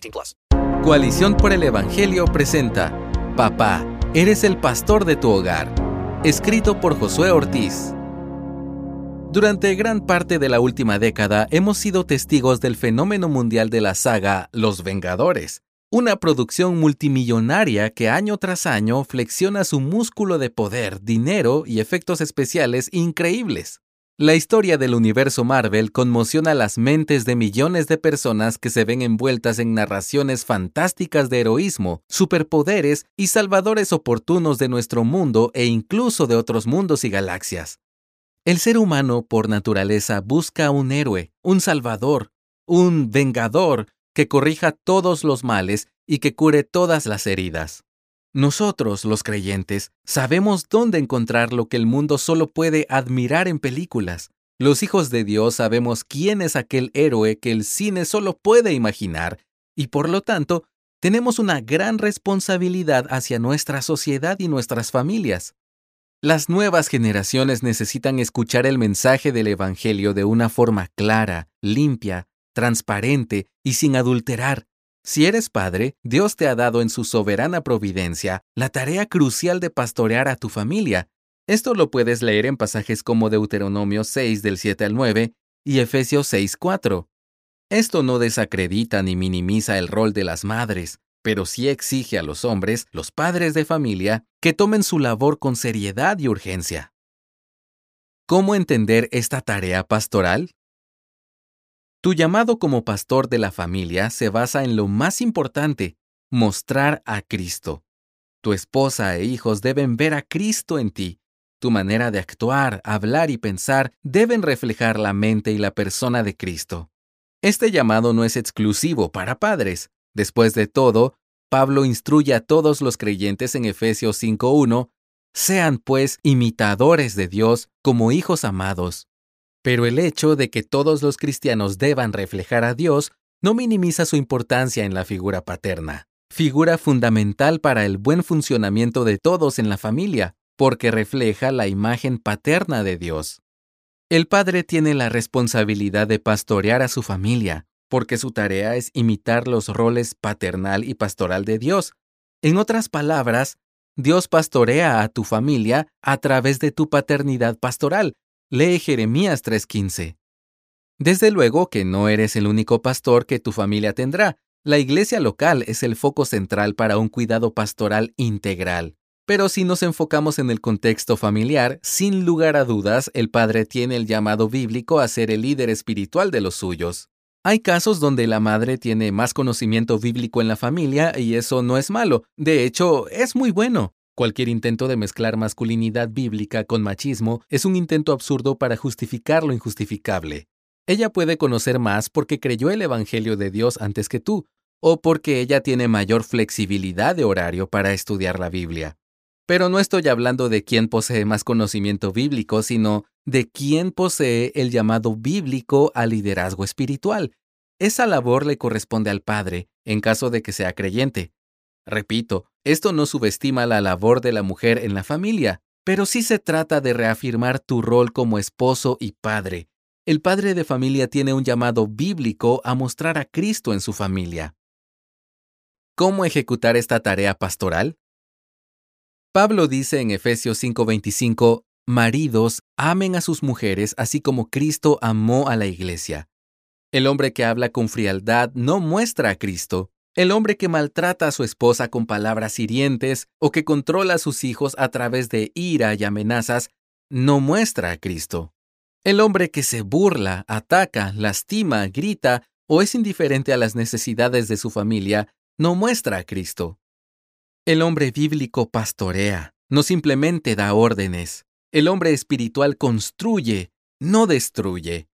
18 plus. Coalición por el Evangelio presenta Papá, eres el pastor de tu hogar. Escrito por Josué Ortiz. Durante gran parte de la última década hemos sido testigos del fenómeno mundial de la saga Los Vengadores una producción multimillonaria que año tras año flexiona su músculo de poder, dinero y efectos especiales increíbles. La historia del universo Marvel conmociona las mentes de millones de personas que se ven envueltas en narraciones fantásticas de heroísmo, superpoderes y salvadores oportunos de nuestro mundo e incluso de otros mundos y galaxias. El ser humano, por naturaleza, busca un héroe, un salvador, un vengador, que corrija todos los males y que cure todas las heridas. Nosotros, los creyentes, sabemos dónde encontrar lo que el mundo solo puede admirar en películas. Los hijos de Dios sabemos quién es aquel héroe que el cine solo puede imaginar, y por lo tanto, tenemos una gran responsabilidad hacia nuestra sociedad y nuestras familias. Las nuevas generaciones necesitan escuchar el mensaje del Evangelio de una forma clara, limpia, transparente y sin adulterar. Si eres padre, Dios te ha dado en su soberana providencia la tarea crucial de pastorear a tu familia. Esto lo puedes leer en pasajes como Deuteronomio 6 del 7 al 9 y Efesios 6 4. Esto no desacredita ni minimiza el rol de las madres, pero sí exige a los hombres, los padres de familia, que tomen su labor con seriedad y urgencia. ¿Cómo entender esta tarea pastoral? Tu llamado como pastor de la familia se basa en lo más importante, mostrar a Cristo. Tu esposa e hijos deben ver a Cristo en ti. Tu manera de actuar, hablar y pensar deben reflejar la mente y la persona de Cristo. Este llamado no es exclusivo para padres. Después de todo, Pablo instruye a todos los creyentes en Efesios 5.1, sean pues imitadores de Dios como hijos amados. Pero el hecho de que todos los cristianos deban reflejar a Dios no minimiza su importancia en la figura paterna, figura fundamental para el buen funcionamiento de todos en la familia, porque refleja la imagen paterna de Dios. El padre tiene la responsabilidad de pastorear a su familia, porque su tarea es imitar los roles paternal y pastoral de Dios. En otras palabras, Dios pastorea a tu familia a través de tu paternidad pastoral, Lee Jeremías 3:15. Desde luego que no eres el único pastor que tu familia tendrá. La iglesia local es el foco central para un cuidado pastoral integral. Pero si nos enfocamos en el contexto familiar, sin lugar a dudas, el padre tiene el llamado bíblico a ser el líder espiritual de los suyos. Hay casos donde la madre tiene más conocimiento bíblico en la familia y eso no es malo, de hecho, es muy bueno. Cualquier intento de mezclar masculinidad bíblica con machismo es un intento absurdo para justificar lo injustificable. Ella puede conocer más porque creyó el Evangelio de Dios antes que tú, o porque ella tiene mayor flexibilidad de horario para estudiar la Biblia. Pero no estoy hablando de quién posee más conocimiento bíblico, sino de quién posee el llamado bíblico al liderazgo espiritual. Esa labor le corresponde al Padre, en caso de que sea creyente. Repito, esto no subestima la labor de la mujer en la familia, pero sí se trata de reafirmar tu rol como esposo y padre. El padre de familia tiene un llamado bíblico a mostrar a Cristo en su familia. ¿Cómo ejecutar esta tarea pastoral? Pablo dice en Efesios 5:25, Maridos, amen a sus mujeres así como Cristo amó a la iglesia. El hombre que habla con frialdad no muestra a Cristo. El hombre que maltrata a su esposa con palabras hirientes o que controla a sus hijos a través de ira y amenazas no muestra a Cristo. El hombre que se burla, ataca, lastima, grita o es indiferente a las necesidades de su familia no muestra a Cristo. El hombre bíblico pastorea, no simplemente da órdenes. El hombre espiritual construye, no destruye.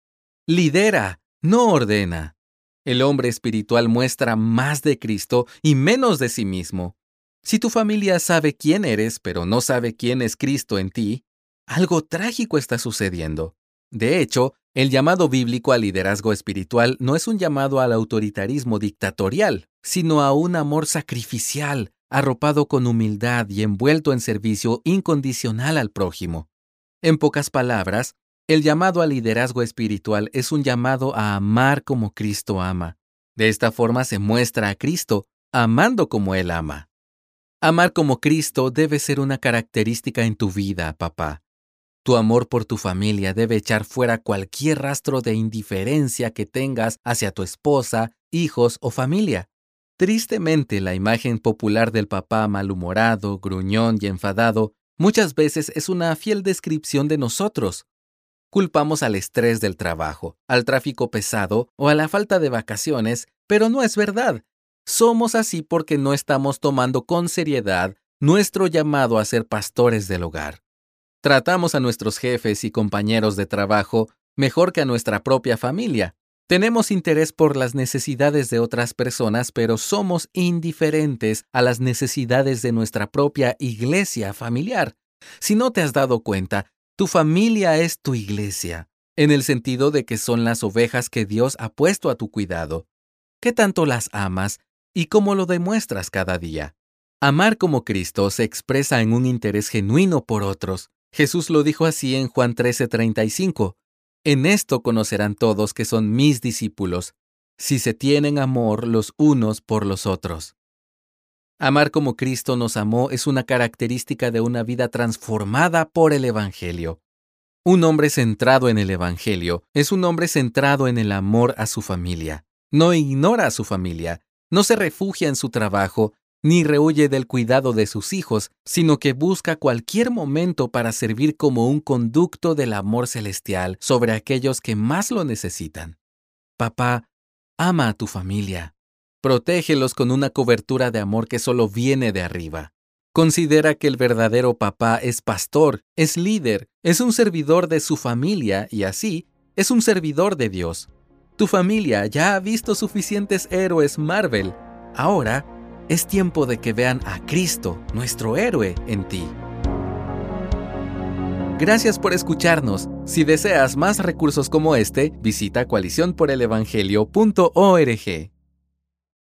Lidera, no ordena. El hombre espiritual muestra más de Cristo y menos de sí mismo. Si tu familia sabe quién eres, pero no sabe quién es Cristo en ti, algo trágico está sucediendo. De hecho, el llamado bíblico al liderazgo espiritual no es un llamado al autoritarismo dictatorial, sino a un amor sacrificial, arropado con humildad y envuelto en servicio incondicional al prójimo. En pocas palabras, el llamado al liderazgo espiritual es un llamado a amar como Cristo ama. De esta forma se muestra a Cristo, amando como Él ama. Amar como Cristo debe ser una característica en tu vida, papá. Tu amor por tu familia debe echar fuera cualquier rastro de indiferencia que tengas hacia tu esposa, hijos o familia. Tristemente, la imagen popular del papá malhumorado, gruñón y enfadado muchas veces es una fiel descripción de nosotros. Culpamos al estrés del trabajo, al tráfico pesado o a la falta de vacaciones, pero no es verdad. Somos así porque no estamos tomando con seriedad nuestro llamado a ser pastores del hogar. Tratamos a nuestros jefes y compañeros de trabajo mejor que a nuestra propia familia. Tenemos interés por las necesidades de otras personas, pero somos indiferentes a las necesidades de nuestra propia iglesia familiar. Si no te has dado cuenta, tu familia es tu iglesia, en el sentido de que son las ovejas que Dios ha puesto a tu cuidado. ¿Qué tanto las amas y cómo lo demuestras cada día? Amar como Cristo se expresa en un interés genuino por otros. Jesús lo dijo así en Juan 13:35. En esto conocerán todos que son mis discípulos, si se tienen amor los unos por los otros. Amar como Cristo nos amó es una característica de una vida transformada por el Evangelio. Un hombre centrado en el Evangelio es un hombre centrado en el amor a su familia. No ignora a su familia, no se refugia en su trabajo, ni rehuye del cuidado de sus hijos, sino que busca cualquier momento para servir como un conducto del amor celestial sobre aquellos que más lo necesitan. Papá, ama a tu familia. Protégelos con una cobertura de amor que solo viene de arriba. Considera que el verdadero papá es pastor, es líder, es un servidor de su familia y así es un servidor de Dios. Tu familia ya ha visto suficientes héroes Marvel. Ahora es tiempo de que vean a Cristo, nuestro héroe, en ti. Gracias por escucharnos. Si deseas más recursos como este, visita coaliciónporelevangelio.org.